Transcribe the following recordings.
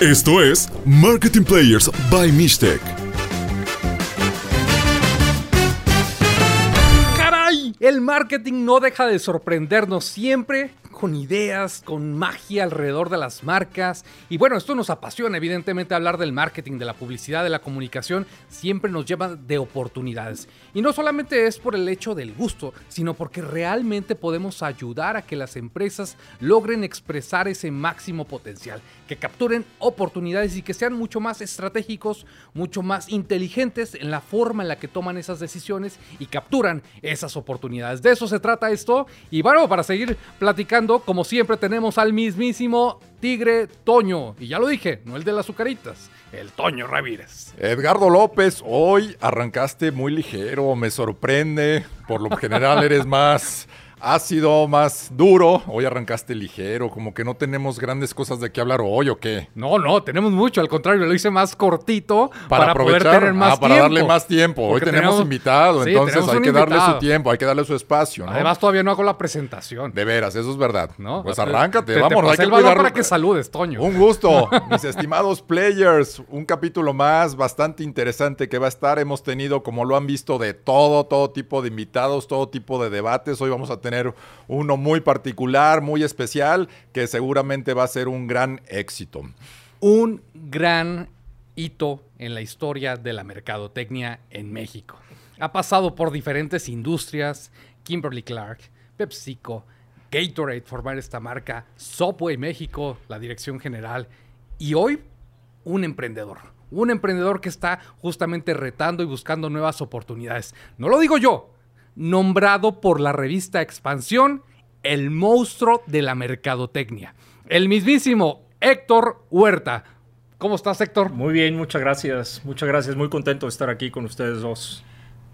Esto es Marketing Players by Mixtec. ¡Caray! El marketing no deja de sorprendernos siempre con ideas, con magia alrededor de las marcas. Y bueno, esto nos apasiona, evidentemente, hablar del marketing, de la publicidad, de la comunicación, siempre nos lleva de oportunidades. Y no solamente es por el hecho del gusto, sino porque realmente podemos ayudar a que las empresas logren expresar ese máximo potencial, que capturen oportunidades y que sean mucho más estratégicos, mucho más inteligentes en la forma en la que toman esas decisiones y capturan esas oportunidades. De eso se trata esto. Y bueno, para seguir platicando, como siempre, tenemos al mismísimo Tigre Toño. Y ya lo dije, no el de las azucaritas, el Toño Ramírez. Edgardo López, hoy arrancaste muy ligero, me sorprende. Por lo general eres más ácido, más duro. Hoy arrancaste ligero, como que no tenemos grandes cosas de qué hablar hoy o qué. No, no, tenemos mucho. Al contrario, lo hice más cortito para, poder tener más ah, para darle más tiempo. hoy tenemos, invitado, entonces hay que darle su tiempo, hay que darle su espacio. Además, todavía no hago la presentación. De veras, eso es verdad. ¿No? Pues arráncate, vamos. hay que cuidar... para que saludes, Toño. Un gusto, mis estimados players. Un capítulo más bastante interesante que va a estar. Hemos tenido, como lo han visto, de todo, todo tipo de invitados, todo tipo de debates. Hoy vamos a tener uno muy particular, muy especial, que seguramente va a ser un gran éxito. Un gran hito en la historia de la mercadotecnia en México. Ha pasado por diferentes industrias, Kimberly Clark, PepsiCo, Gatorade formar esta marca, Subway México, la dirección general, y hoy un emprendedor. Un emprendedor que está justamente retando y buscando nuevas oportunidades. No lo digo yo, nombrado por la revista Expansión el monstruo de la mercadotecnia. El mismísimo Héctor Huerta. ¿Cómo estás, Héctor? Muy bien, muchas gracias. Muchas gracias. Muy contento de estar aquí con ustedes dos.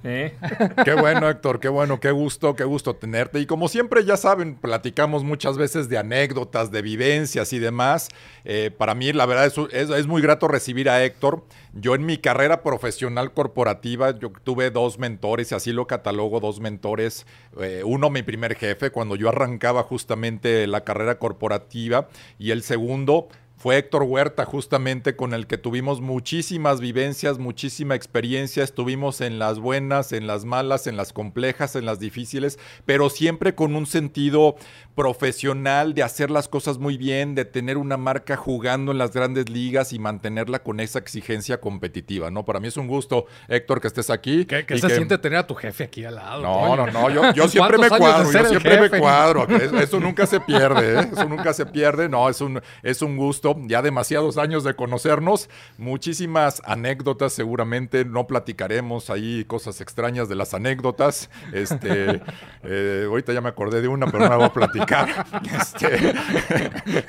¿Eh? Qué bueno, Héctor, qué bueno, qué gusto, qué gusto tenerte. Y como siempre, ya saben, platicamos muchas veces de anécdotas, de vivencias y demás. Eh, para mí, la verdad, es, muy grato recibir a Héctor. Yo en mi carrera profesional corporativa, yo tuve dos mentores, y así lo catalogo, dos mentores. Eh, uno, mi primer jefe, cuando yo arrancaba justamente la carrera corporativa, y el segundo, fue Héctor Huerta justamente con el que tuvimos muchísimas vivencias, muchísima experiencia, estuvimos en las buenas, en las malas, en las complejas, en las difíciles, pero siempre con un sentido profesional de hacer las cosas muy bien, de tener una marca jugando en las grandes ligas y mantenerla con esa exigencia competitiva, ¿no? Para mí es un gusto, Héctor, que estés aquí. ¿Qué, se siente tener a tu jefe aquí al lado? No, no, no, yo, siempre me cuadro, yo siempre me cuadro, eso, nunca se pierde, ¿eh? Eso nunca se pierde, no, es un, es un gusto ya demasiados años de conocernos, muchísimas anécdotas seguramente, no platicaremos ahí cosas extrañas de las anécdotas, este, eh, ahorita ya me acordé de una, pero no la voy a platicar. Este,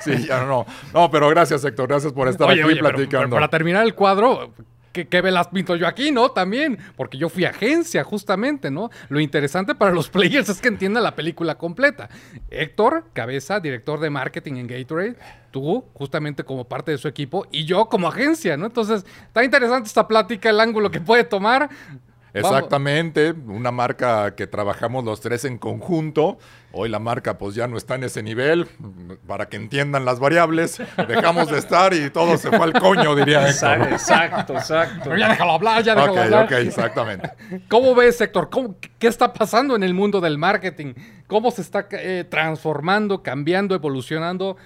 sí, ya no, no, pero gracias Héctor, gracias por estar aquí platicando. para terminar el cuadro, que, velas pinto yo aquí, ¿no? También, porque yo fui agencia, justamente, ¿no? Lo interesante para los players es que entiendan la película completa. Héctor, cabeza, director de marketing en Gatorade, tú, justamente como parte de su equipo, y yo como agencia, ¿no? Entonces, está interesante esta plática, el ángulo que puede tomar. Exactamente, una marca que trabajamos los tres en conjunto. Hoy la marca pues ya no está en ese nivel, para que entiendan las variables, dejamos de estar y todo se fue al coño, diría Héctor. Exacto, exacto. Pero ya déjalo hablar, ya déjalo hablar. Ok, exactamente. ¿Cómo ves, Héctor? ¿Qué está pasando en el mundo del marketing? ¿Cómo se está eh, transformando, cambiando, evolucionando?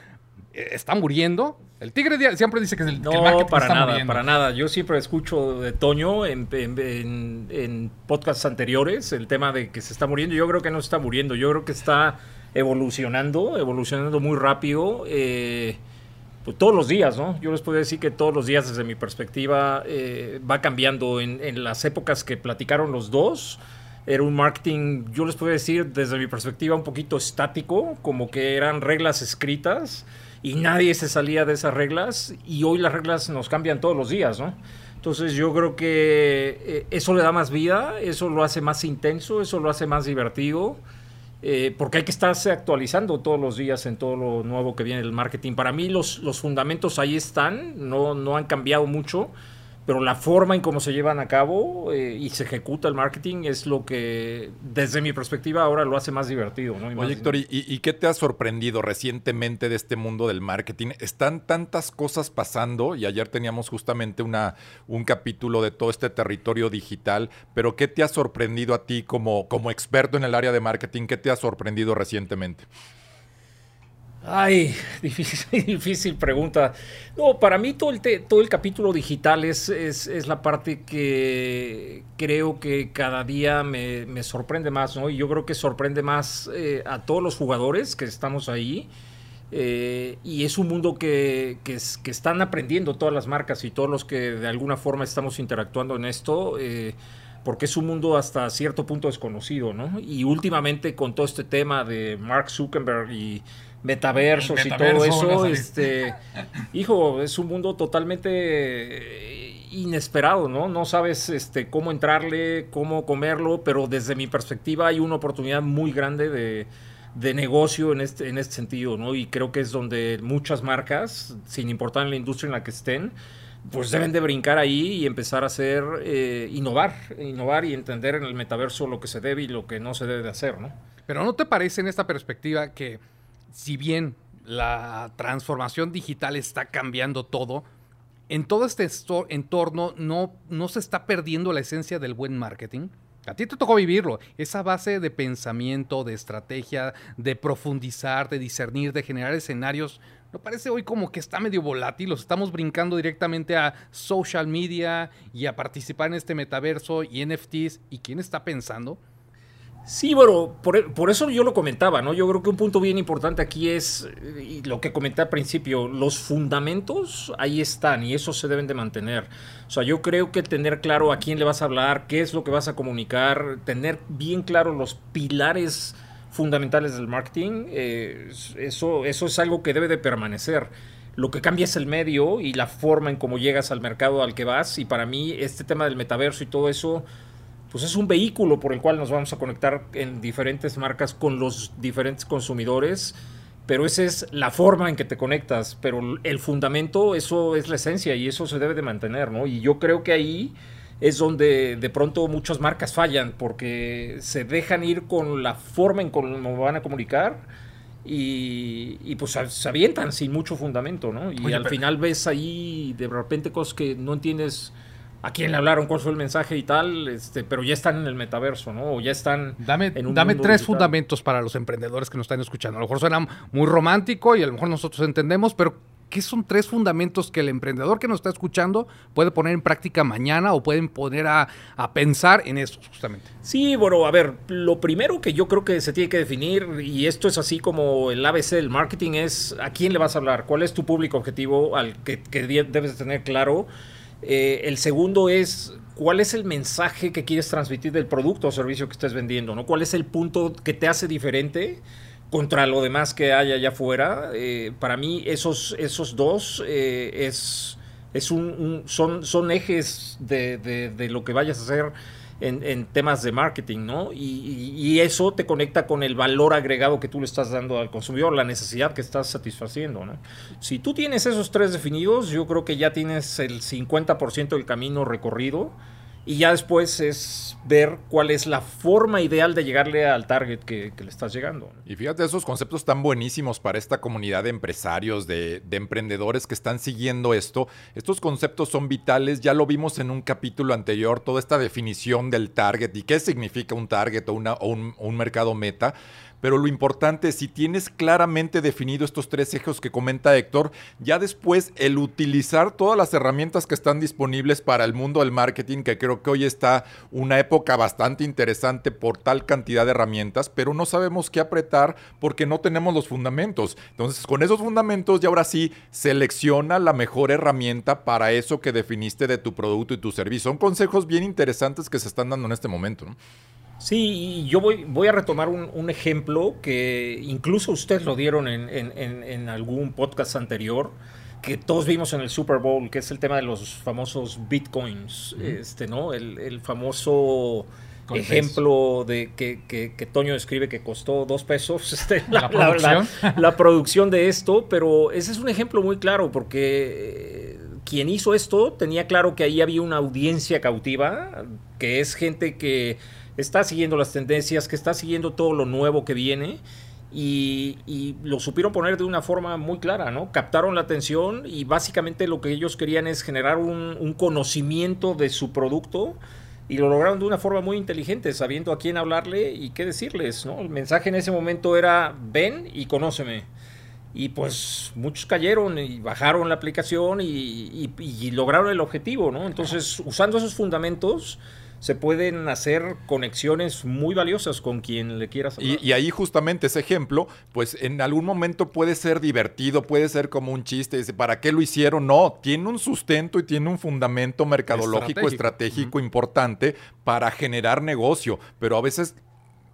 ¿Está muriendo? El tigre siempre dice que, el, no, para nada, para nada. Yo siempre escucho de Toño en, en, podcasts anteriores el tema de que se está muriendo. Yo creo que no está muriendo, yo creo que está evolucionando, evolucionando muy rápido. Eh, pues todos los días, ¿no? Yo les puedo decir que todos los días, desde mi perspectiva, eh, va cambiando. En, en las épocas que platicaron los dos, era un marketing, yo les puedo decir, desde mi perspectiva, un poquito estático, como que eran reglas escritas y nadie se salía de esas reglas y hoy las reglas nos cambian todos los días, ¿no? Entonces yo creo que eh, eso le da más vida, eso lo hace más intenso, eso lo hace más divertido, eh, porque hay que estarse actualizando todos los días en todo lo nuevo que viene el marketing. Para mí los, los fundamentos ahí están, no, no han cambiado mucho, pero la forma en cómo se llevan a cabo eh, y se ejecuta el marketing es lo que, desde mi perspectiva, ahora lo hace más divertido. ¿no? Oye, Héctor, ¿y, ¿y, qué te ha sorprendido recientemente de este mundo del marketing? Están tantas cosas pasando y ayer teníamos justamente una, un capítulo de todo este territorio digital, pero ¿qué te ha sorprendido a ti como, como experto en el área de marketing? ¿Qué te ha sorprendido recientemente? Ay, difícil, difícil pregunta. No, para mí todo el, todo el capítulo digital es, es, la parte que creo que cada día me, sorprende más, ¿no? Y yo creo que sorprende más eh, a todos los jugadores que estamos ahí. Eh, y es un mundo que, que, están aprendiendo todas las marcas y todos los que de alguna forma estamos interactuando en esto. Eh, porque es un mundo hasta cierto punto desconocido, ¿no? Y últimamente con todo este tema de Mark Zuckerberg y metaversos y todo eso, este, hijo, es un mundo totalmente inesperado, ¿no? No sabes este, cómo entrarle, cómo comerlo, pero desde mi perspectiva hay una oportunidad muy grande de, de negocio en este, en este sentido, ¿no? Y creo que es donde muchas marcas, sin importar en la industria en la que estén, pues deben de brincar ahí y empezar a hacer, eh, innovar, innovar y entender en el metaverso lo que se debe y lo que no se debe de hacer, ¿no? Pero ¿no te parece en esta perspectiva que si bien la transformación digital está cambiando todo, en todo este entorno no, no se está perdiendo la esencia del buen marketing. A ti te tocó vivirlo. Esa base de pensamiento, de estrategia, de profundizar, de discernir, de generar escenarios, ¿no parece hoy como que está medio volátil? Los estamos brincando directamente a social media y a participar en este metaverso y NFTs. ¿Y quién está pensando? Sí, bueno, por, eso yo lo comentaba, ¿no? Yo creo que un punto bien importante aquí es y lo que comenté al principio, los fundamentos ahí están y eso se deben de mantener. O sea, yo creo que tener claro a quién le vas a hablar, qué es lo que vas a comunicar, tener bien claro los pilares fundamentales del marketing, eh, eso, eso es algo que debe de permanecer. Lo que cambia es el medio y la forma en cómo llegas al mercado al que vas y para mí este tema del metaverso y todo eso pues es un vehículo por el cual nos vamos a conectar en diferentes marcas con los diferentes consumidores, pero esa es la forma en que te conectas, pero el fundamento, eso es la esencia y eso se debe de mantener, ¿no? Y yo creo que ahí es donde de pronto muchas marcas fallan, porque se dejan ir con la forma en cómo van a comunicar. Y, pues se avientan sin mucho fundamento, ¿no? Y al final ves ahí de repente cosas que no entiendes a quién le hablaron, cuál fue el mensaje y tal, este, pero ya están en el metaverso, ¿no? O ya están dame, en un Dame tres fundamentos para los emprendedores que nos están escuchando. A lo mejor suena muy romántico y a lo mejor nosotros entendemos, pero ¿qué son tres fundamentos que el emprendedor que nos está escuchando puede poner en práctica mañana o pueden poner a, a pensar en eso, justamente? Sí, bueno, a ver, lo primero que yo creo que se tiene que definir, y esto es así como el ABC del marketing, es a quién le vas a hablar, cuál es tu público objetivo al que, que debes tener claro eh, el segundo es cuál es el mensaje que quieres transmitir del producto o servicio que estés vendiendo, ¿no? ¿Cuál es el punto que te hace diferente contra lo demás que hay allá afuera? Eh, para mí esos, esos dos eh, es, es un, son, son ejes de, de, lo que vayas a hacer en, temas de marketing, ¿no? Y, eso te conecta con el valor agregado que tú le estás dando al consumidor, la necesidad que estás satisfaciendo, ¿no? Si tú tienes esos tres definidos, yo creo que ya tienes el 50% del camino recorrido y ya después es ver cuál es la forma ideal de llegarle al target que, le estás llegando. Y fíjate, esos conceptos tan buenísimos para esta comunidad de empresarios, de, emprendedores que están siguiendo esto. Estos conceptos son vitales, ya lo vimos en un capítulo anterior, toda esta definición del target y qué significa un target o, una, o un mercado meta pero lo importante, si tienes claramente definido estos tres ejes que comenta Héctor, ya después el utilizar todas las herramientas que están disponibles para el mundo del marketing, que creo que hoy está una época bastante interesante por tal cantidad de herramientas, pero no sabemos qué apretar porque no tenemos los fundamentos. Entonces, con esos fundamentos, ya ahora sí, selecciona la mejor herramienta para eso que definiste de tu producto y tu servicio. Son consejos bien interesantes que se están dando en este momento. Sí, yo voy, voy a retomar un, ejemplo que incluso ustedes lo dieron en, algún podcast anterior, que todos vimos en el Super Bowl, que es el tema de los famosos bitcoins, este, ¿no? El, famoso ejemplo de que, que, Toño describe que costó dos pesos este, la, producción? la, producción de esto, pero ese es un ejemplo muy claro porque quien hizo esto tenía claro que ahí había una audiencia cautiva, que es gente que está siguiendo las tendencias, que está siguiendo todo lo nuevo que viene. Y, lo supieron poner de una forma muy clara, ¿no? Captaron la atención y básicamente lo que ellos querían es generar un, conocimiento de su producto y lo lograron de una forma muy inteligente, sabiendo a quién hablarle y qué decirles, ¿no? El mensaje en ese momento era ven y conóceme. Y pues muchos cayeron y bajaron la aplicación y, lograron el objetivo, ¿no? Entonces, usando esos fundamentos, se pueden hacer conexiones muy valiosas con quien le quieras hablar. Y, ahí justamente ese ejemplo, pues en algún momento puede ser divertido, puede ser como un chiste, dice, ¿para qué lo hicieron? No, tiene un sustento y tiene un fundamento mercadológico estratégico, importante para generar negocio, pero a veces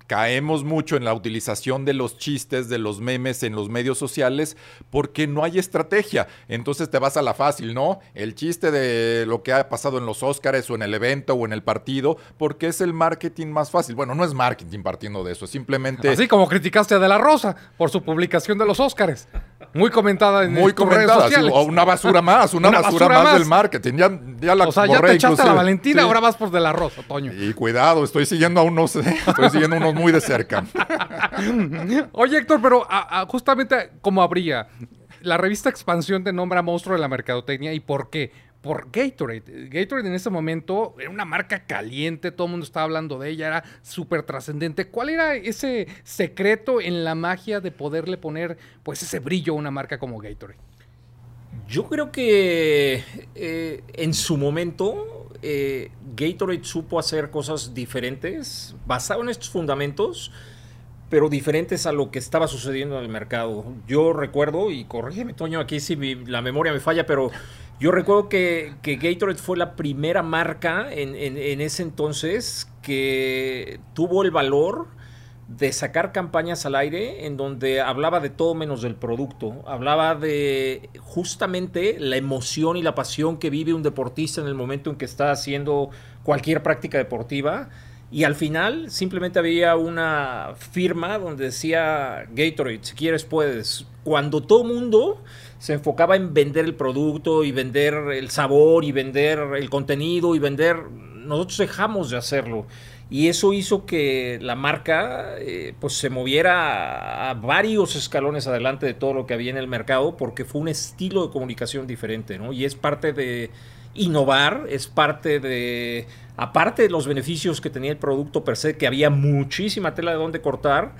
caemos mucho en la utilización de los chistes, de los memes en los medios sociales, porque no hay estrategia. Entonces te vas a la fácil, ¿no? El chiste de lo que ha pasado en los Óscares o en el evento o en el partido, porque es el marketing más fácil. Bueno, no es marketing partiendo de eso, simplemente... Así como criticaste a De La Rosa por su publicación de los Óscares. Muy comentada en Muy comentada, o una basura más, una, basura, más, del marketing. Ya, ya la o sea, ya te echaste a la Valentina, ahora vas por De La Rosa, Toño. Y cuidado, estoy siguiendo a unos, estoy siguiendo unos muy de cerca. Oye, Héctor, pero justamente como habría, la revista Expansión te nombra monstruo de la mercadotecnia y por qué. Por Gatorade. Gatorade en ese momento era una marca caliente, todo el mundo estaba hablando de ella, era súper trascendente. ¿Cuál era ese secreto en la magia de poderle poner pues ese brillo a una marca como Gatorade? Yo creo que eh, en su momento eh, Gatorade supo hacer cosas diferentes, basado en estos fundamentos, pero diferentes a lo que estaba sucediendo en el mercado. Yo recuerdo, y corrígeme, Toño, aquí si la memoria me falla, pero yo recuerdo que, que Gatorade fue la primera marca en, en ese entonces que tuvo el valor de sacar campañas al aire en donde hablaba de todo menos del producto, hablaba de justamente la emoción y la pasión que vive un deportista en el momento en que está haciendo cualquier práctica deportiva. Y al final simplemente había una firma donde decía Gatorade, si quieres puedes. Cuando todo mundo se enfocaba en vender el producto y vender el sabor y vender el contenido y vender, nosotros dejamos de hacerlo y eso hizo que la marca eh, pues se moviera a, varios escalones adelante de todo lo que había en el mercado porque fue un estilo de comunicación diferente, ¿no? Y es parte de innovar, es parte de, aparte de los beneficios que tenía el producto per se, que había muchísima tela de donde cortar,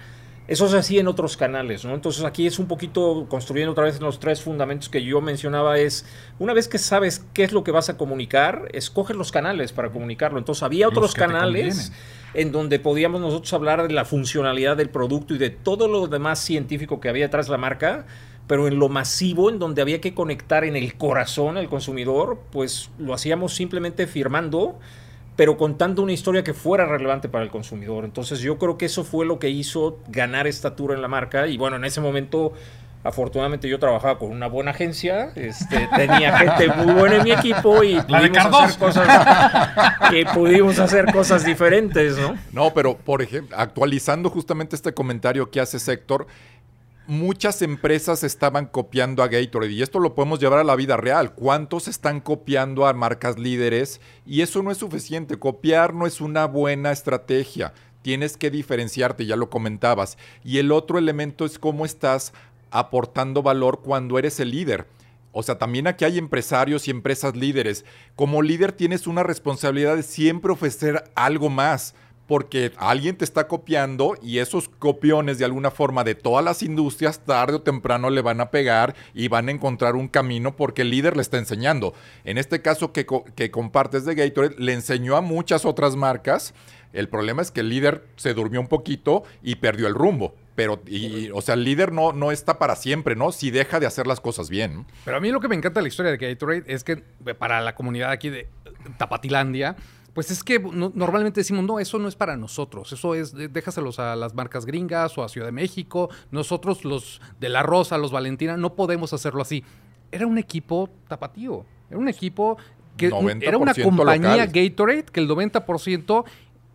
eso se hacía en otros canales, ¿no? Entonces aquí es un poquito construyendo otra vez los tres fundamentos que yo mencionaba es, una vez que sabes qué es lo que vas a comunicar, escoge los canales para comunicarlo. Entonces había otros canales en donde podíamos nosotros hablar de la funcionalidad del producto y de todo lo demás científico que había detrás de la marca, pero en lo masivo, en donde había que conectar en el corazón al consumidor, pues lo hacíamos simplemente firmando pero contando una historia que fuera relevante para el consumidor. Entonces yo creo que eso fue lo que hizo ganar estatura en la marca y bueno, en ese momento afortunadamente yo trabajaba con una buena agencia, este, tenía gente muy buena en mi equipo y pudimos hacer cosas que pudimos hacer cosas diferentes, ¿no? No, pero por ejemplo, actualizando justamente este comentario que hace Sector, muchas empresas estaban copiando a Gatorade y esto lo podemos llevar a la vida real. ¿Cuántos están copiando a marcas líderes? Y eso no es suficiente. Copiar no es una buena estrategia. Tienes que diferenciarte, ya lo comentabas. Y el otro elemento es cómo estás aportando valor cuando eres el líder. O sea, también aquí hay empresarios y empresas líderes. Como líder tienes una responsabilidad de siempre ofrecer algo más porque alguien te está copiando y esos copiones de alguna forma de todas las industrias tarde o temprano le van a pegar y van a encontrar un camino porque el líder le está enseñando. En este caso que, que compartes de Gatorade, le enseñó a muchas otras marcas. El problema es que el líder se durmió un poquito y perdió el rumbo. Pero, o sea, el líder no, no está para siempre, ¿no? Si deja de hacer las cosas bien. Pero a mí lo que me encanta de la historia de Gatorade es que para la comunidad aquí de Tapatilandia, pues es que normalmente decimos, no, eso no es para nosotros, eso es, déjaselos a las marcas gringas o a Ciudad de México, nosotros los de La Rosa, los Valentina, no podemos hacerlo así. Era un equipo tapatío, era un equipo que era una compañía Gatorade que el 90%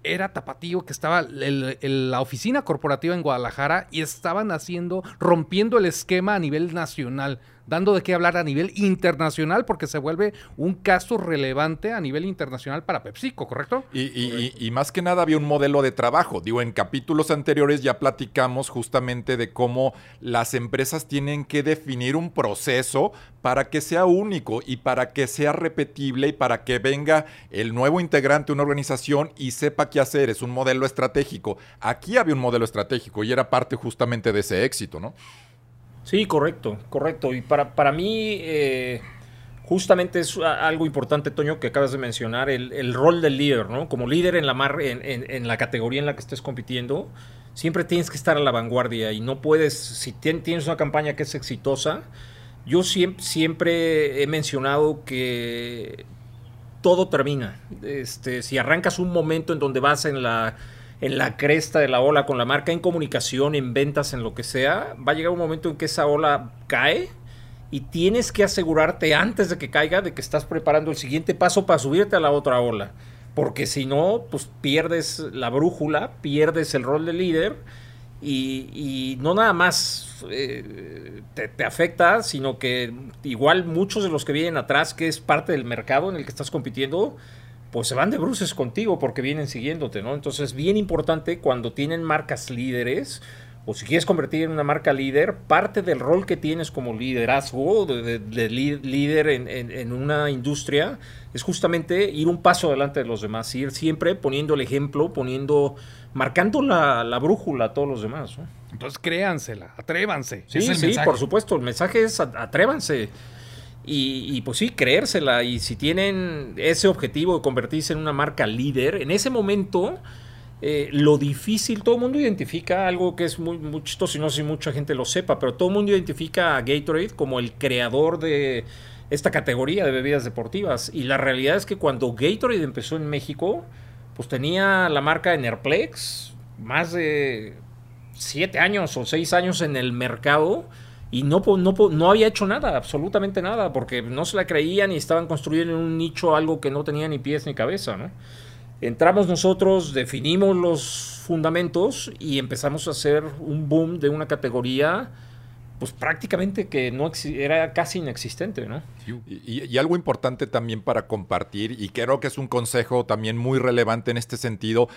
era tapatío, que estaba en la oficina corporativa en Guadalajara y estaban haciendo, rompiendo el esquema a nivel nacional dando de qué hablar a nivel internacional porque se vuelve un caso relevante a nivel internacional para PepsiCo, ¿correcto? Y, más que nada había un modelo de trabajo. Digo, en capítulos anteriores ya platicamos justamente de cómo las empresas tienen que definir un proceso para que sea único y para que sea repetible y para que venga el nuevo integrante de una organización y sepa qué hacer. Es un modelo estratégico. Aquí había un modelo estratégico y era parte justamente de ese éxito, ¿no? Sí, correcto, correcto. Y para, para mí, eh, justamente es algo importante, Toño, que acabas de mencionar, el, rol del líder, ¿no? Como líder en la, mar, en, en, la categoría en la que estés compitiendo, siempre tienes que estar a la vanguardia y no puedes, si tienes una campaña que es exitosa, yo siempre, siempre he mencionado que todo termina. Este, si arrancas un momento en donde vas en la en la cresta de la ola con la marca, en comunicación, en ventas, en lo que sea, va a llegar un momento en que esa ola cae y tienes que asegurarte antes de que caiga de que estás preparando el siguiente paso para subirte a la otra ola. Porque si no, pues pierdes la brújula, pierdes el rol de líder y, no nada más eh, te, te, afecta, sino que igual muchos de los que vienen atrás, que es parte del mercado en el que estás compitiendo, pues se van de bruces contigo porque vienen siguiéndote, ¿no? Entonces es bien importante cuando tienen marcas líderes o si quieres convertir en una marca líder, parte del rol que tienes como liderazgo, de, líder en, una industria, es justamente ir un paso adelante de los demás, ir siempre poniendo el ejemplo, poniendo, marcando la, brújula a todos los demás. Entonces créansela, atrévanse. Sí, sí, por supuesto, el mensaje es atrévanse. Y, pues sí, creérsela. Y si tienen ese objetivo de convertirse en una marca líder, en ese momento, eh, lo difícil, todo el mundo identifica algo que es muy, muy chistoso y no sé si mucha gente lo sepa, pero todo el mundo identifica a Gatorade como el creador de esta categoría de bebidas deportivas. Y la realidad es que cuando Gatorade empezó en México, pues tenía la marca Enerplex, más de siete años o seis años en el mercado y no, no, no había hecho nada, absolutamente nada, porque no se la creían y estaban construyendo en un nicho algo que no tenía ni pies ni cabeza, ¿no? Entramos nosotros, definimos los fundamentos y empezamos a hacer un boom de una categoría pues prácticamente que no era casi inexistente, ¿no? Y, y, algo importante también para compartir, y creo que es un consejo también muy relevante en este sentido,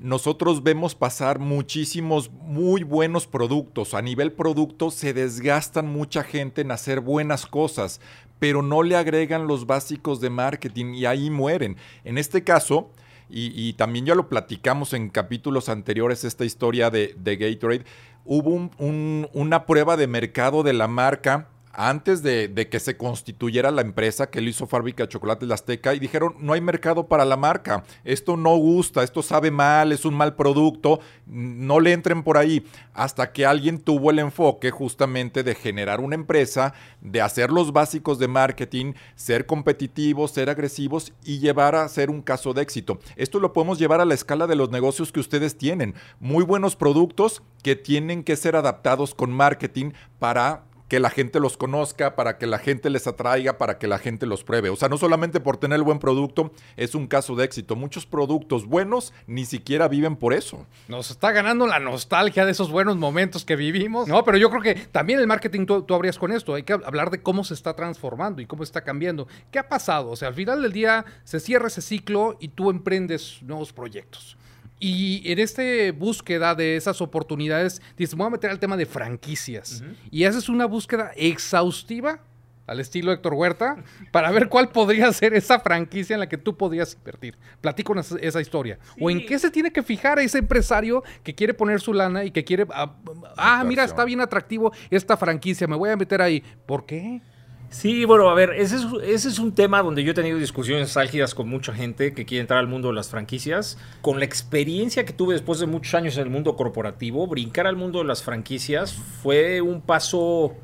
nosotros vemos pasar muchísimos muy buenos productos. A nivel producto se desgastan mucha gente en hacer buenas cosas, pero no le agregan los básicos de marketing y ahí mueren. En este caso, y, también ya lo platicamos en capítulos anteriores, esta historia de, de Gatorade, hubo una prueba de mercado de la marca antes de, que se constituyera la empresa que le hizo Fábrica de Chocolates La Azteca y dijeron, no hay mercado para la marca, esto no gusta, esto sabe mal, es un mal producto, no le entren por ahí, hasta que alguien tuvo el enfoque justamente de generar una empresa, de hacer los básicos de marketing, ser competitivos, ser agresivos y llevar a ser un caso de éxito. Esto lo podemos llevar a la escala de los negocios que ustedes tienen, muy buenos productos que tienen que ser adaptados con marketing para que la gente los conozca, para que la gente les atraiga, para que la gente los pruebe. O sea, no solamente por tener el buen producto es un caso de éxito. Muchos productos buenos ni siquiera viven por eso. Nos está ganando la nostalgia de esos buenos momentos que vivimos. No, pero yo creo que también el marketing tú, tú habrías con esto. Hay que hablar de cómo se está transformando y cómo está cambiando. ¿Qué ha pasado? O sea, al final del día se cierra ese ciclo y tú emprendes nuevos proyectos. Y en esta búsqueda de esas oportunidades, dices, voy a meter al tema de franquicias. Y haces una búsqueda exhaustiva al estilo Héctor Huerta, para ver cuál podría ser esa franquicia en la que tú podrías invertir. Platícanos esa historia. O en qué se tiene que fijar ese empresario que quiere poner su lana y que quiere, ah, ah mira, está bien atractivo esta franquicia, me voy a meter ahí. ¿Por qué? Sí, bueno, a ver, ese es, un tema donde yo he tenido discusiones álgidas con mucha gente que quiere entrar al mundo de las franquicias. Con la experiencia que tuve después de muchos años en el mundo corporativo, brincar al mundo de las franquicias fue un paso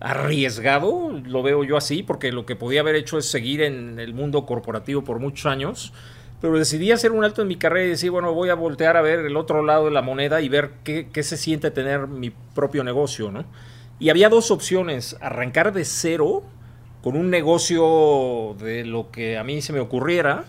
arriesgado, lo veo yo así, porque lo que podía haber hecho es seguir en el mundo corporativo por muchos años. Pero decidí hacer un alto en mi carrera y decir, bueno, voy a voltear a ver el otro lado de la moneda y ver qué, qué se siente tener mi propio negocio, ¿no? Y había dos opciones, arrancar de cero con un negocio de lo que a mí se me ocurriera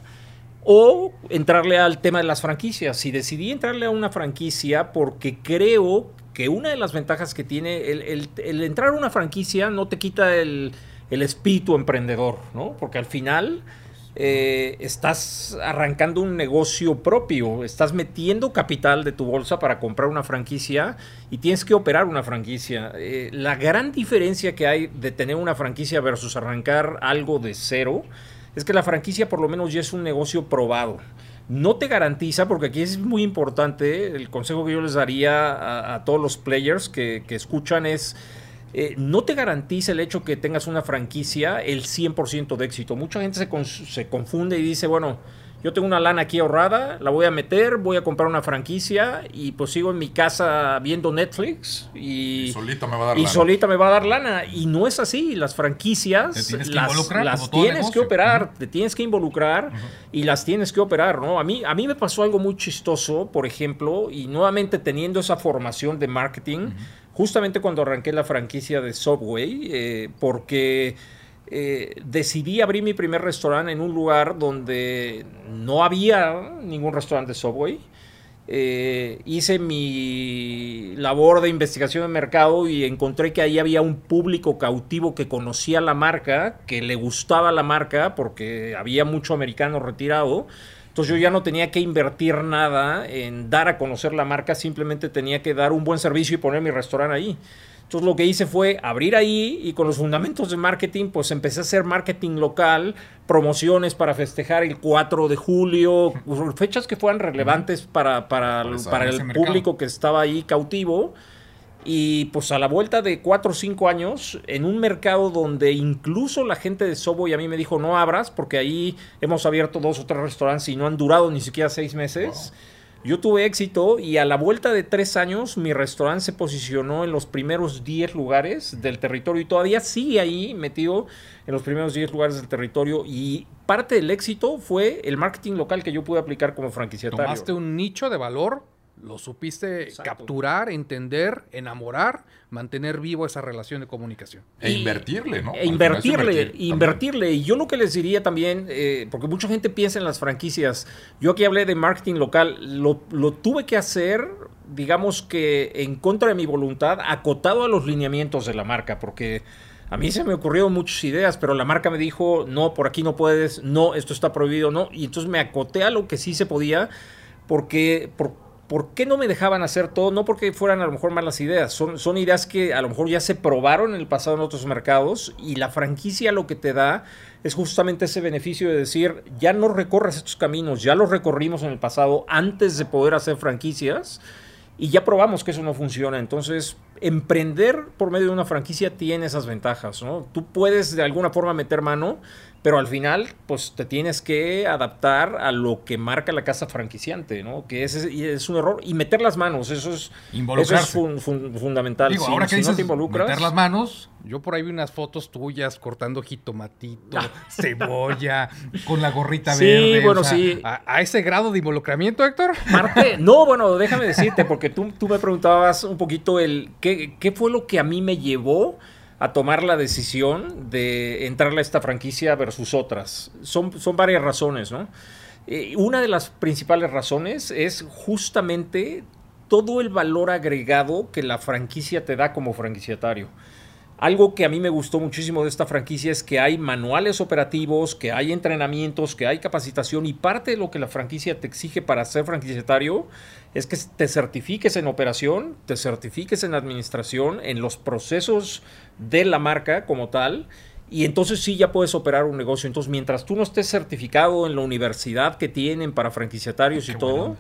o entrarle al tema de las franquicias. Y decidí entrarle a una franquicia porque creo que una de las ventajas que tiene el, entrar a una franquicia no te quita el, el espíritu emprendedor, ¿no? Porque al final eh, estás arrancando un negocio propio, estás metiendo capital de tu bolsa para comprar una franquicia y tienes que operar una franquicia. Eh, la gran diferencia que hay de tener una franquicia versus arrancar algo de cero es que la franquicia por lo menos ya es un negocio probado. No te garantiza, porque aquí es muy importante, el consejo que yo les daría a, todos los players que, que escuchan es eh, no te garantiza el hecho que tengas una franquicia el 100% de éxito. Mucha gente se, se, confunde y dice, bueno, yo tengo una lana aquí ahorrada, la voy a meter, voy a comprar una franquicia y pues sigo en mi casa viendo Netflix y, solita me va a dar y lana. solita me va a dar lana. Y no es así, las franquicias las, tienes, que operar, te tienes que involucrar y las tienes que operar, ¿no? A mí, a mí me pasó algo muy chistoso, por ejemplo, y nuevamente teniendo esa formación de marketing, justamente cuando arranqué la franquicia de Subway, eh, porque eh, decidí abrir mi primer restaurante en un lugar donde no había ningún restaurante de Subway. Eh, hice mi labor de investigación de mercado y encontré que ahí había un público cautivo que conocía la marca, que le gustaba la marca porque había mucho americano retirado entonces yo ya no tenía que invertir nada en dar a conocer la marca, simplemente tenía que dar un buen servicio y poner mi restaurante ahí. Entonces lo que hice fue abrir ahí y con los fundamentos de marketing, pues empecé a hacer marketing local, promociones para festejar el 4 de julio, fechas que fueran relevantes para, para, para, el público que estaba ahí cautivo. Y pues a la vuelta de cuatro o cinco años, en un mercado donde incluso la gente de Subway a mí me dijo no abras, porque ahí hemos abierto dos o tres restaurantes y no han durado ni siquiera seis meses. Yo tuve éxito y a la vuelta de tres años mi restaurante se posicionó en los primeros diez lugares del territorio y todavía sigue ahí metido en los primeros diez lugares del territorio y parte del éxito fue el marketing local que yo pude aplicar como franquiciatario. Tomaste un nicho de valor lo supiste capturar, entender, enamorar, mantener vivo esa relación de comunicación. E invertirle, ¿no? E invertirle, invertirle. Y yo lo que les diría también, eh, porque mucha gente piensa en las franquicias, yo aquí hablé de marketing local, lo, lo tuve que hacer, digamos que en contra de mi voluntad, acotado a los lineamientos de la marca, porque... A mí se me ocurrieron muchas ideas, pero la marca me dijo, no, por aquí no puedes, no, esto está prohibido, no. Y entonces me acoté a lo que sí se podía, porque, por, ¿por qué no me dejaban hacer todo? No porque fueran a lo mejor malas ideas, son, son ideas que a lo mejor ya se probaron en el pasado en otros mercados y la franquicia lo que te da es justamente ese beneficio de decir, ya no recorres estos caminos, ya los recorrimos en el pasado antes de poder hacer franquicias y ya probamos que eso no funciona. Entonces, emprender por medio de una franquicia tiene esas ventajas, ¿no? Tú puedes de alguna forma meter mano, pero al final, pues te tienes que adaptar a lo que marca la casa franquiciante, ¿no? Que es, es un error. Y meter las manos, eso es, eso es fundamental. Digo, ahora que dices, meter las manos, yo por ahí vi unas fotos tuyas cortando jitomatito, cebolla, con la gorrita verde. Sí, bueno, sí. A, ese grado de involucramiento, Héctor? Marte, no, bueno, déjame decirte, porque tú, tú me preguntabas un poquito el qué, qué fue lo que a mí me llevó a tomar la decisión de entrarle a esta franquicia versus otras. Son, son varias razones, ¿no? Eh, una de las principales razones es justamente todo el valor agregado que la franquicia te da como franquiciatario. Algo que a mí me gustó muchísimo de esta franquicia es que hay manuales operativos, que hay entrenamientos, que hay capacitación y parte de lo que la franquicia te exige para ser franquiciatario es que te certifiques en operación, te certifiques en administración, en los procesos de la marca como tal. Y entonces sí ya puedes operar un negocio. Entonces, mientras tú no estés certificado en la universidad que tienen para franquiciatarios y todo,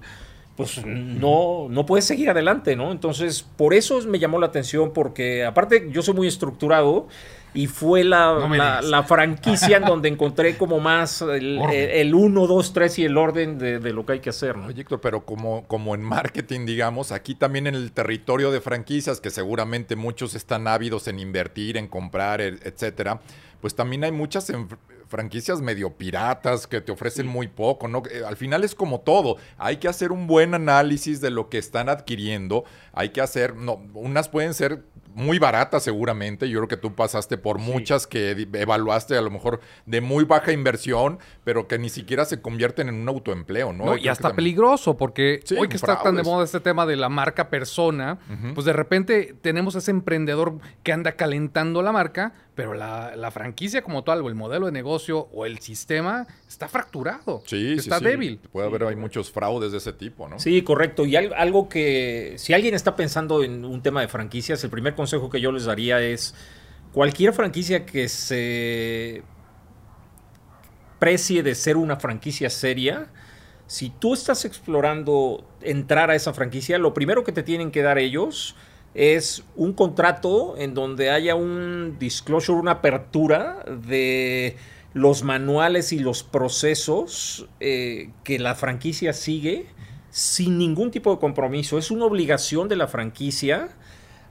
pues no, no puedes seguir adelante, ¿no? Entonces, por eso me llamó la atención, porque aparte yo soy muy estructurado y fue la, la, franquicia en donde encontré como más el 1, 2, 3 y el orden de, lo que hay que hacer, ¿no? Oye, Héctor, pero como, como en marketing, digamos, aquí también en el territorio de franquicias, que seguramente muchos están ávidos en invertir, en comprar, etcétera, pues también hay muchas franquicias medio piratas que te ofrecen muy poco, ¿no? Eh, al final es como todo, hay que hacer un buen análisis de lo que están adquiriendo, hay que hacer, no, unas pueden ser muy baratas seguramente. Yo creo que tú pasaste por muchas que evaluaste a lo mejor de muy baja inversión, pero que ni siquiera se convierten en un autoempleo, ¿no? Y hasta peligroso, porque Sí, hoy que está tan de moda este tema de la marca persona, pues de repente tenemos ese emprendedor que anda calentando la marca, pero la, la franquicia como tal, o el modelo de negocio, o el sistema, está fracturado. Sí, sí, está sí. débil. Puede haber hay muchos fraudes de ese tipo, ¿no? Sí, correcto. Y al- algo que, si alguien está pensando en un tema de franquicias, el primer consejo que yo les daría es cualquier franquicia que se precie de ser una franquicia seria, si tú estás explorando entrar a esa franquicia, lo primero que te tienen que dar ellos es un contrato en donde haya un disclosure, una apertura de los manuales y los procesos eh, que la franquicia sigue sin ningún tipo de compromiso. Es una obligación de la franquicia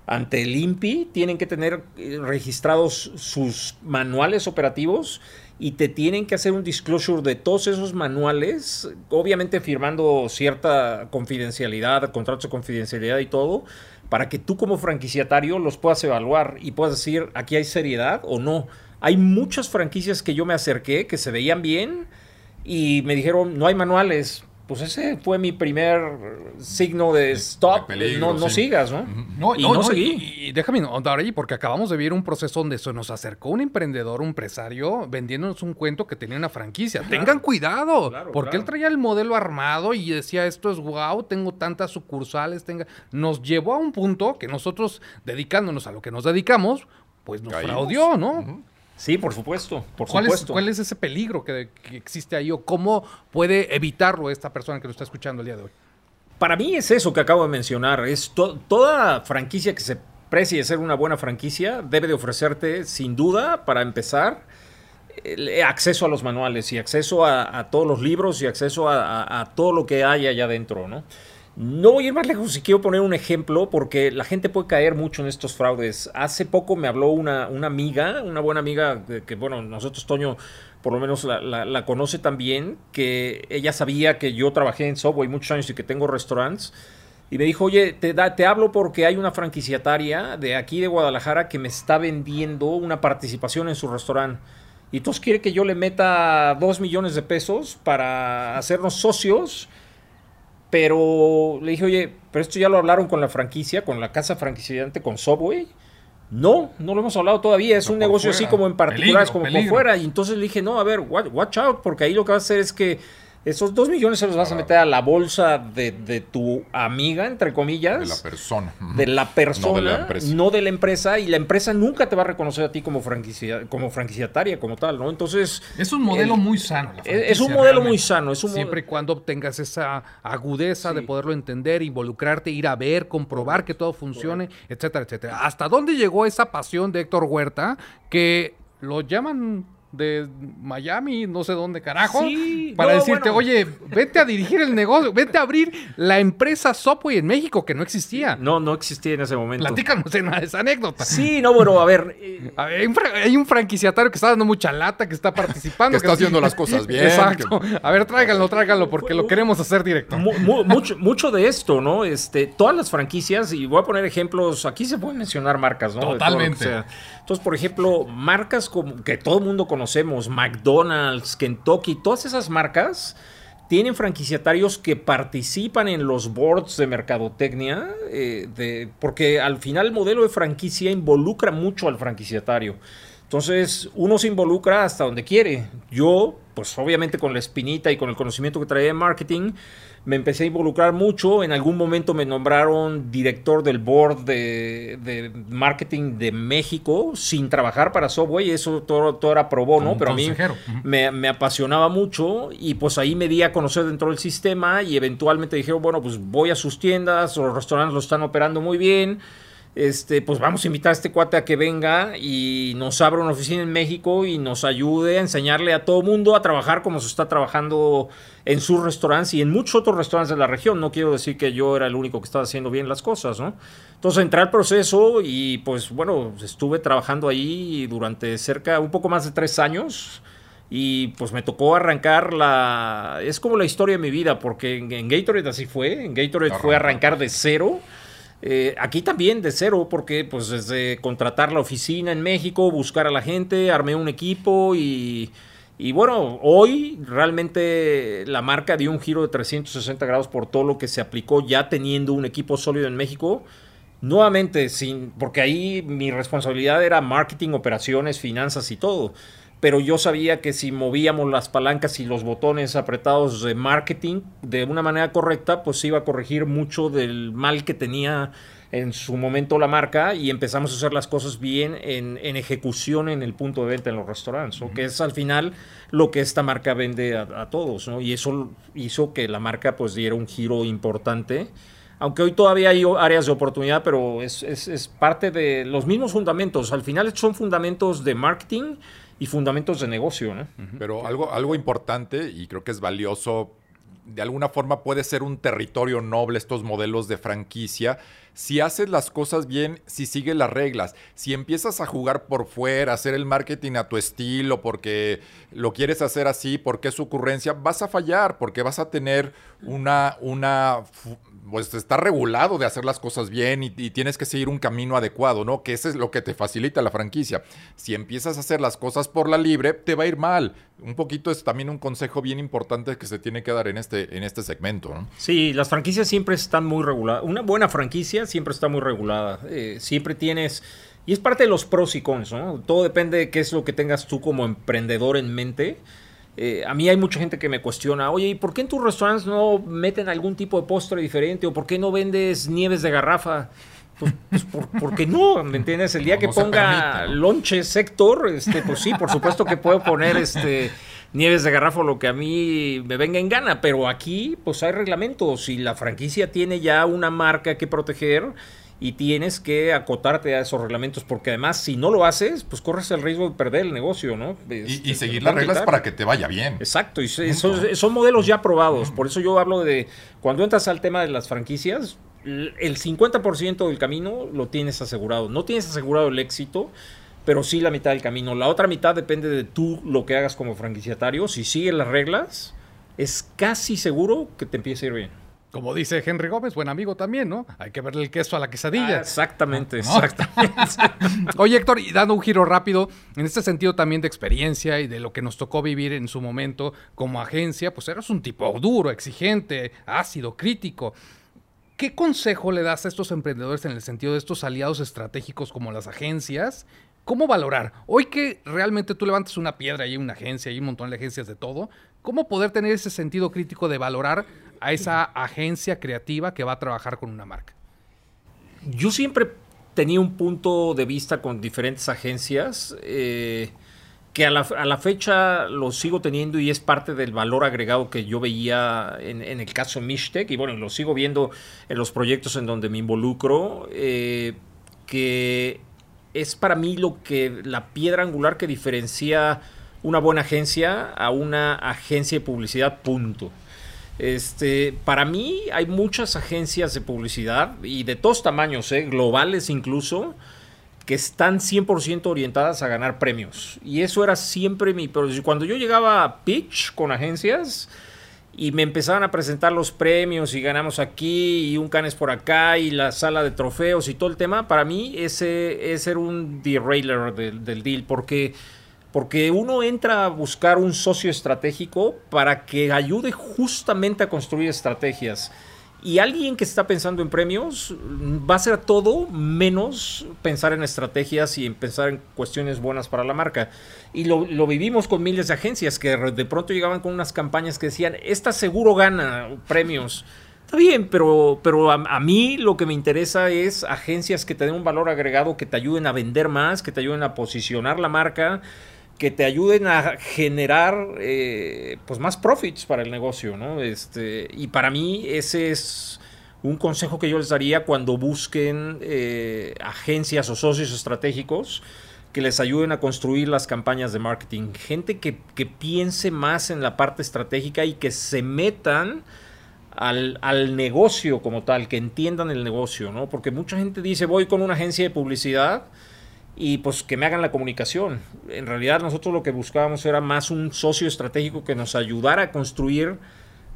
ante el INPI, tienen que tener eh, registrados sus manuales operativos y te tienen que hacer un disclosure de todos esos manuales, obviamente firmando cierta confidencialidad, contratos de confidencialidad y todo, para que tú como franquiciatario los puedas evaluar y puedas decir, aquí hay seriedad o no. Hay muchas franquicias que yo me acerqué que se veían bien y me dijeron, no hay manuales. Pues ese fue mi primer signo de stop, de peligro, no, no sí. sigas, ¿no? No, y no, seguí. Y, y déjame ahondar ahí, porque acabamos de vivir un proceso donde se nos acercó un emprendedor, un empresario, vendiéndonos un cuento que tenía una franquicia. Tengan cuidado, Claro, porque claro. él traía el modelo armado y decía, esto es wow, tengo tantas sucursales, tenga... Nos llevó a un punto que nosotros, dedicándonos a lo que nos dedicamos, pues nos Caímos. fraudió, ¿no? Sí, por supuesto, por ¿Cuál es, supuesto. ¿Cuál es ese peligro que, que existe ahí o cómo puede evitarlo esta persona que nos está escuchando el día de hoy? Para mí es eso que acabo de mencionar. Es to- toda franquicia que se precie de ser una buena franquicia debe de ofrecerte, sin duda, para empezar, el acceso a los manuales y acceso a, a todos los libros y acceso a, a- a todo lo que hay allá adentro, ¿no? No voy a ir más lejos si quiero poner un ejemplo porque la gente puede caer mucho en estos fraudes. Hace poco me habló una, amiga, una buena amiga que, que, bueno, nosotros Toño por lo menos la, la- la conoce también, que ella sabía que yo trabajé en Subway muchos años y que tengo restaurantes. Y me dijo, oye, te hablo porque hay una franquiciataria de aquí de Guadalajara que me está vendiendo una participación en su restaurante. Y entonces quiere que yo le meta dos millones de pesos para hacernos socios. Pero le dije, oye, pero esto ya lo hablaron con la franquicia, con la casa franquiciante, con Subway. No, no lo hemos hablado todavía. Es Pero un negocio fuera. así como en particular, Peligro, es como peligro. por fuera. Y entonces le dije, no, a ver, wa- watch out, porque ahí lo que vas a hacer es que esos dos millones se los vas a meter a la bolsa de, de tu amiga, entre comillas De la persona. De la persona, No de la empresa. no de la empresa, y la empresa nunca te va a reconocer a ti como, franquicia, como franquiciataria, como tal, ¿no? Entonces, Es un modelo El- muy sano. la es, un modelo realmente. muy sano, es un Siempre y cuando tengas esa agudeza de poderlo entender, involucrarte, ir a ver, comprobar que todo funcione, etcétera, etcétera. ¿Hasta dónde llegó esa pasión de Héctor Huerta que lo llaman de Miami, no sé dónde carajo, Sí, para no, decirte, bueno. oye, vete a dirigir el negocio, vete a abrir la empresa Subway en México que no existía. No, no existía en ese momento. Platícanos en esa anécdota. Sí, no, bueno, a ver, eh, A ver, hay, un fra- hay un franquiciatario que está dando mucha lata, que está participando. Que está haciendo las cosas bien, Exacto. A ver, tráiganlo, tráiganlo, porque lo queremos hacer directo. mu- mu- mucho, mucho de esto, ¿no? Este, todas las franquicias, y voy a poner ejemplos, aquí se pueden mencionar marcas, ¿no? Totalmente. Entonces, por ejemplo, marcas como que todo el mundo conocemos, McDonald's, Kentucky, todas esas marcas tienen franquiciatarios que participan en los boards de mercadotecnia, eh, de- porque al final el modelo de franquicia involucra mucho al franquiciatario. Entonces, uno se involucra hasta donde quiere. Yo, pues obviamente con la espinita y con el conocimiento que traía en marketing, me empecé a involucrar mucho. En algún momento me nombraron director del board de, de marketing de México sin trabajar para Subway. Eso todo, todo era pro bono, pero a mí me, me apasionaba mucho y pues ahí me di a conocer dentro del sistema y eventualmente dijeron, bueno, pues voy a sus tiendas, los restaurantes lo están operando muy bien. Este, pues vamos a invitar a este cuate a que venga y nos abra una oficina en México y nos ayude a enseñarle a todo mundo a trabajar como se está trabajando en sus restaurantes y en muchos otros restaurantes de la región. No quiero decir que yo era el único que estaba haciendo bien las cosas, ¿no? Entonces entré al proceso y pues bueno, estuve trabajando ahí durante cerca, un poco más de tres años. Y pues me tocó arrancar la... Es como la historia de mi vida, porque en, en Gatorade así fue. En Gatorade fue Arrancar. arrancar de cero Eh, aquí también de cero, porque pues desde contratar la oficina en México, buscar a la gente, armé un equipo y, y bueno, hoy realmente la marca dio un giro de 360 grados por todo lo que se aplicó ya teniendo un equipo sólido en México. Nuevamente, sin, porque ahí mi responsabilidad era marketing, operaciones, finanzas y todo pero yo sabía que si movíamos las palancas y los botones apretados de marketing de una manera correcta, pues iba a corregir mucho del mal que tenía en su momento la marca y empezamos a hacer las cosas bien en, ejecución en el punto de venta en los restaurantes, que es al final lo que esta marca vende a, todos, ¿no? y eso hizo que la marca pues diera un giro importante. Aunque hoy todavía hay áreas de oportunidad, pero es, es, es parte de los mismos fundamentos. Al final son fundamentos de marketing y fundamentos de negocio. ¿no? Pero algo, algo importante y creo que es valioso, de alguna forma puede ser un territorio noble estos modelos de franquicia. Si haces las cosas bien, si sigues las reglas, si empiezas a jugar por fuera, hacer el marketing a tu estilo, porque lo quieres hacer así, porque es ocurrencia, vas a fallar, porque vas a tener una, una pues está regulado de hacer las cosas bien y, tienes que seguir un camino adecuado, ¿no? Que ese es lo que te facilita la franquicia. Si empiezas a hacer las cosas por la libre, te va a ir mal. Un poquito es también un consejo bien importante que se tiene que dar en este, en este segmento, ¿no? Sí, las franquicias siempre están muy reguladas. Una buena franquicia siempre está muy regulada. Eh, siempre tienes... Y es parte de los pros y cons, ¿no? Todo depende de qué es lo que tengas tú como emprendedor en mente. Eh, a mí hay mucha gente que me cuestiona, oye, ¿y por qué en tus restaurantes no meten algún tipo de postre diferente? ¿O por qué no vendes nieves de garrafa? Pues, pues por, qué no? ¿Me entiendes? El día que ponga lonche sector, este, pues sí, por supuesto que puedo poner este nieves de garrafa lo que a mí me venga en gana, pero aquí pues hay reglamentos y la franquicia tiene ya una marca que proteger y tienes que acotarte a esos reglamentos porque además si no lo haces, pues corres el riesgo de perder el negocio, ¿no? y, este, seguir las reglas para que te vaya bien. Exacto, y son, modelos ya probados, por eso yo hablo de cuando entras al tema de las franquicias, el 50% del camino lo tienes asegurado, no tienes asegurado el éxito, pero sí la mitad del camino, la otra mitad depende de tú lo que hagas como franquiciatario, si sigues las reglas, es casi seguro que te empiece a ir bien. Como dice Henry Gómez, buen amigo también, ¿no? Hay que verle el queso a la quesadilla. Ah, exactamente, exactamente. Oye, Héctor, y dando un giro rápido, en este sentido también de experiencia y de lo que nos tocó vivir en su momento como agencia, pues eras un tipo duro, exigente, ácido, crítico. ¿Qué consejo le das a estos emprendedores en el sentido de estos aliados estratégicos como las agencias? ¿Cómo valorar? Hoy que realmente tú levantas una piedra y hay una agencia, hay un montón de agencias de todo, ¿cómo poder tener ese sentido crítico de valorar a esa agencia creativa que va a trabajar con una marca? Yo siempre tenía un punto de vista con diferentes agencias eh, que a la, fecha lo sigo teniendo y es parte del valor agregado que yo veía en, el caso Mishtec y bueno, lo sigo viendo en los proyectos en donde me involucro, eh, que es para mí lo que la piedra angular que diferencia una buena agencia a una agencia de publicidad, punto. Este, para mí hay muchas agencias de publicidad y de todos tamaños, ¿eh? globales incluso, que están 100% orientadas a ganar premios. Y eso era siempre mi... Pero cuando yo llegaba a pitch con agencias y me empezaban a presentar los premios y ganamos aquí y un canes por acá y la sala de trofeos y todo el tema, para mí ese, ese era un derailer del, del deal porque porque uno entra a buscar un socio estratégico para que ayude justamente a construir estrategias. Y alguien que está pensando en premios va a hacer todo menos pensar en estrategias y en pensar en cuestiones buenas para la marca. Y lo, vivimos con miles de agencias que de pronto llegaban con unas campañas que decían, esta seguro gana premios. Está bien, pero, pero a, a, mí lo que me interesa es agencias que te den un valor agregado, que te ayuden a vender más, que te ayuden a posicionar la marca, que te ayuden a generar eh, pues más profits para el negocio, ¿no? Este, y para mí ese es un consejo que yo les daría cuando busquen eh, agencias o socios estratégicos que les ayuden a construir las campañas de marketing. Gente que, piense más en la parte estratégica y que se metan al, al, negocio como tal, que entiendan el negocio, ¿no? Porque mucha gente dice, voy con una agencia de publicidad y pues que me hagan la comunicación. En realidad nosotros lo que buscábamos era más un socio estratégico que nos ayudara a construir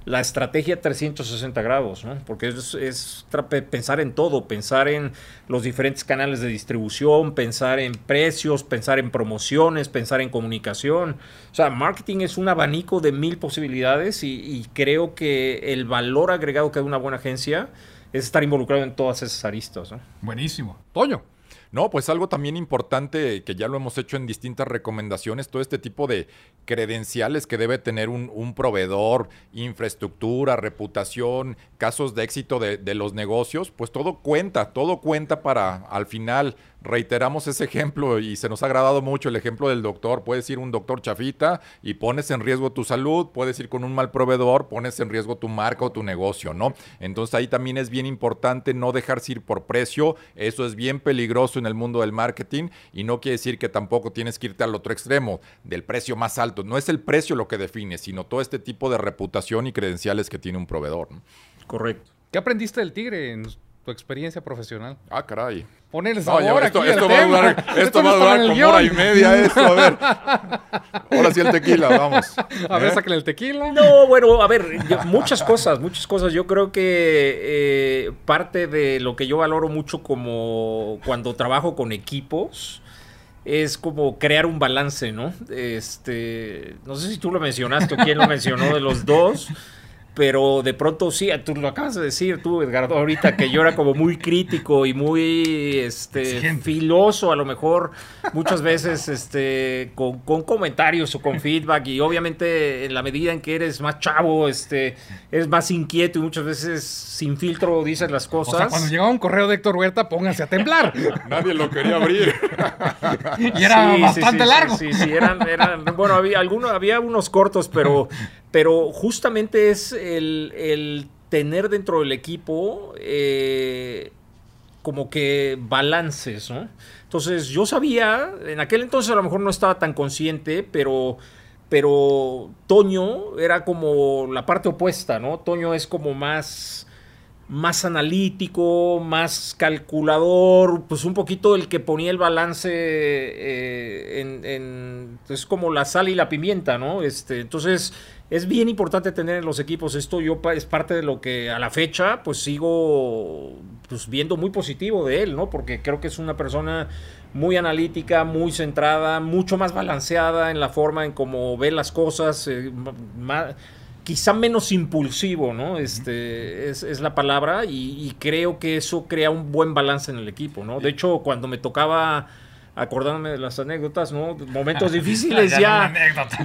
la estrategia 360 grados, ¿no? Porque es, es pensar en todo, pensar en los diferentes canales de distribución, pensar en precios, pensar en promociones, pensar en comunicación. O sea, marketing es un abanico de mil posibilidades y, y creo que el valor agregado que da una buena agencia es estar involucrado en todas esas aristas. ¿no? Buenísimo. Toño. No, pues algo también importante que ya lo hemos hecho en distintas recomendaciones, todo este tipo de credenciales que debe tener un, proveedor, infraestructura, reputación, casos de éxito de, los negocios, pues todo cuenta, todo cuenta para al final reiteramos ese ejemplo y se nos ha agradado mucho el ejemplo del doctor. Puedes ir un doctor chafita y pones en riesgo tu salud, puedes ir con un mal proveedor, pones en riesgo tu marca o tu negocio, ¿no? Entonces ahí también es bien importante no dejarse ir por precio, eso es bien peligroso en el mundo del marketing y no quiere decir que tampoco tienes que irte al otro extremo, del precio más alto. No es el precio lo que define, sino todo este tipo de reputación y credenciales que tiene un proveedor. Correcto. ¿Qué aprendiste del tigre en tu experiencia profesional? Ah, caray. Poner sabor esto, aquí esto va a durar, esto va a durar como hora y media esto, a ver. Ahora sí el tequila, vamos. A ver, ¿Eh? sáquenle el tequila. No, bueno, a ver, muchas cosas, muchas cosas. Yo creo que eh, parte de lo que yo valoro mucho como cuando trabajo con equipos es como crear un balance, ¿no? Este, no sé si tú lo mencionaste o quién lo mencionó de los dos pero de pronto sí, tú lo acabas de decir tú, Edgardo, ahorita que yo era como muy crítico y muy este, filoso, a lo mejor muchas veces este, con, comentarios o con feedback y obviamente en la medida en que eres más chavo, este, eres más inquieto y muchas veces sin filtro dices las cosas. O sea, cuando llegaba un correo de Héctor Huerta, pónganse a temblar. Nadie lo quería abrir. y era bastante largo. Sí, sí, eran, eran, bueno, había, algunos, había unos cortos, pero pero justamente es el, tener dentro del equipo eh, como que balances, ¿no? Entonces yo sabía, en aquel entonces a lo mejor no estaba tan consciente, pero, pero Toño era como la parte opuesta, ¿no? Toño es como más más analítico, más calculador, pues un poquito el que ponía el balance eh, en, es como la sal y la pimienta, ¿no? Este, entonces es bien importante tener en los equipos esto. Yo es parte de lo que a la fecha pues sigo pues, viendo muy positivo de él, ¿no? Porque creo que es una persona muy analítica, muy centrada, mucho más balanceada en la forma en cómo ve las cosas, eh, quizá menos impulsivo, ¿no? Este es, la palabra y, y, creo que eso crea un buen balance en el equipo, ¿no? De hecho, cuando me tocaba acordándome de las anécdotas, ¿no? Momentos difíciles ya,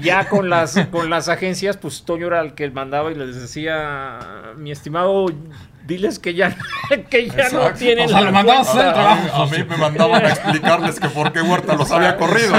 ya con las con las agencias, pues Toño era el que mandaba y les decía, mi estimado diles que ya, que ya no tienen o sea, la A, mí me mandaban a explicarles que por qué Huerta los había corrido.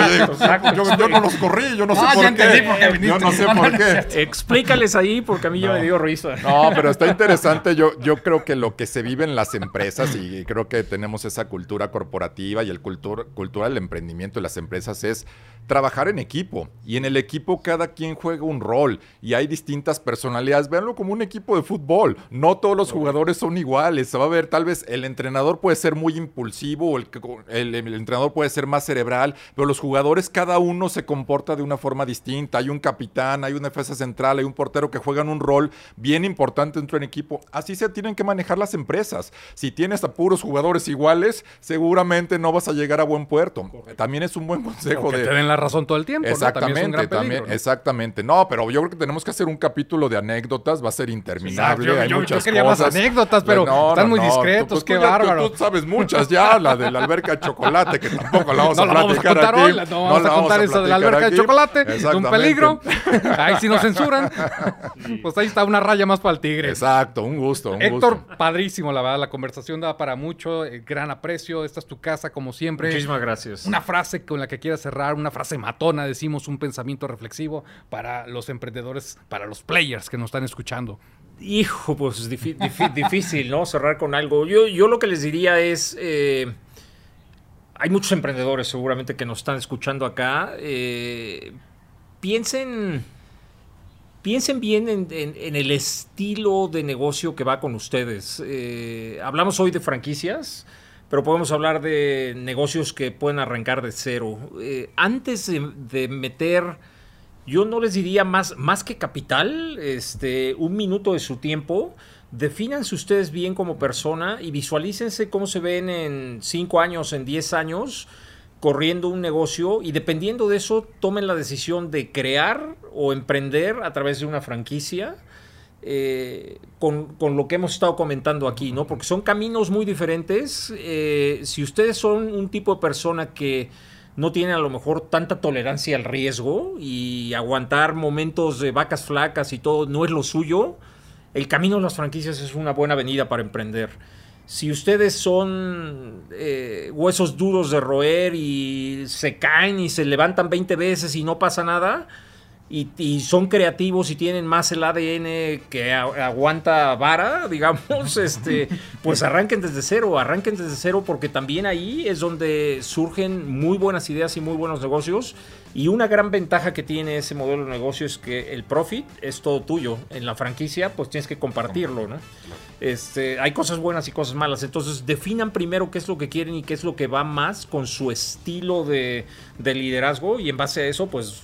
yo, no los corrí, yo no sé por qué. yo no sé por qué. Explícales ahí porque a mí ya me dio risa. No, pero está interesante. Yo, yo creo que lo que se vive en las empresas y creo que tenemos esa cultura corporativa y el cultura, cultura del emprendimiento de las empresas es trabajar en equipo. Y en el equipo cada quien juega un rol y hay distintas personalidades. Véanlo como un equipo de fútbol. No todos los jugadores son iguales. Se va a ver, tal vez el entrenador puede ser muy impulsivo, el, el, el entrenador puede ser más cerebral, pero los jugadores cada uno se comporta de una forma distinta. Hay un capitán, hay una defensa central, hay un portero que juegan un rol bien importante dentro del equipo. Así se tienen que manejar las empresas. Si tienes a puros jugadores iguales, seguramente no vas a llegar a buen puerto. También es un buen consejo de razón todo el tiempo. Exactamente, también, exactamente. No, pero yo creo que tenemos que hacer un capítulo de anécdotas, va a ser interminable. hay muchas cosas. más anécdotas, pero están muy discretos, pues qué bárbaro. Tú, sabes muchas ya, la de la alberca de chocolate, que tampoco la vamos a platicar vamos a aquí. no, vamos a contar esa de la alberca de chocolate, es un peligro. Ahí si nos censuran, pues ahí está una raya más para el tigre. Exacto, un gusto, un Héctor, padrísimo, la verdad, la conversación da para mucho, eh, gran aprecio, esta es tu casa como siempre. Muchísimas gracias. Una frase con la que quieras cerrar, una frase matona, decimos, un pensamiento reflexivo para los emprendedores, para los players que nos están escuchando. Hijo, pues difícil, ¿no? Cerrar con algo. Yo, yo lo que les diría es, eh, hay muchos emprendedores seguramente que nos están escuchando acá. Eh, piensen, piensen bien en, el estilo de negocio que va con ustedes. Eh, hablamos hoy de franquicias pero podemos hablar de negocios que pueden arrancar de cero. Antes de, meter, yo no les diría más, más que capital, este, un minuto de su tiempo. Defínanse ustedes bien como persona y visualícense cómo se ven en 5 años, en 10 años, corriendo un negocio y dependiendo de eso tomen la decisión de crear o emprender a través de una franquicia. Eh, con, con, lo que hemos estado comentando aquí, ¿no? Porque son caminos muy diferentes. Eh, si ustedes son un tipo de persona que no tiene a lo mejor tanta tolerancia al riesgo y aguantar momentos de vacas flacas y todo no es lo suyo, el camino de las franquicias es una buena avenida para emprender. Si ustedes son eh, huesos duros de roer y se caen y se levantan 20 veces y no pasa nada, y, son creativos y tienen más el ADN que aguanta vara, digamos, este, pues arranquen desde cero, arranquen desde cero porque también ahí es donde surgen muy buenas ideas y muy buenos negocios. Y una gran ventaja que tiene ese modelo de negocio es que el profit es todo tuyo. En la franquicia, pues tienes que compartirlo, ¿no? Este, hay cosas buenas y cosas malas. Entonces, definan primero qué es lo que quieren y qué es lo que va más con su estilo de, de liderazgo. Y en base a eso, pues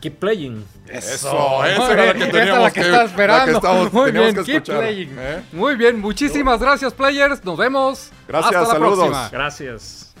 Keep Playing. Eso, esa era la que teníamos la que, que, esperando. estamos, Muy bien, que keep escuchar. playing. ¿eh? Muy bien, muchísimas gracias, players. Nos vemos. Gracias, Hasta la saludos. próxima. Gracias.